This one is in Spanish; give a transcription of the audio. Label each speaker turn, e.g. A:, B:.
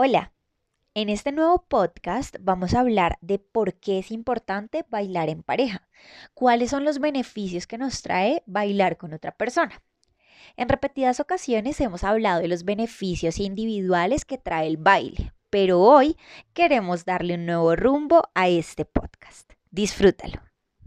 A: Hola, en este nuevo podcast vamos a hablar de por qué es importante bailar en pareja, cuáles son los beneficios que nos trae bailar con otra persona. En repetidas ocasiones hemos hablado de los beneficios individuales que trae el baile, pero hoy queremos darle un nuevo rumbo a este podcast. Disfrútalo.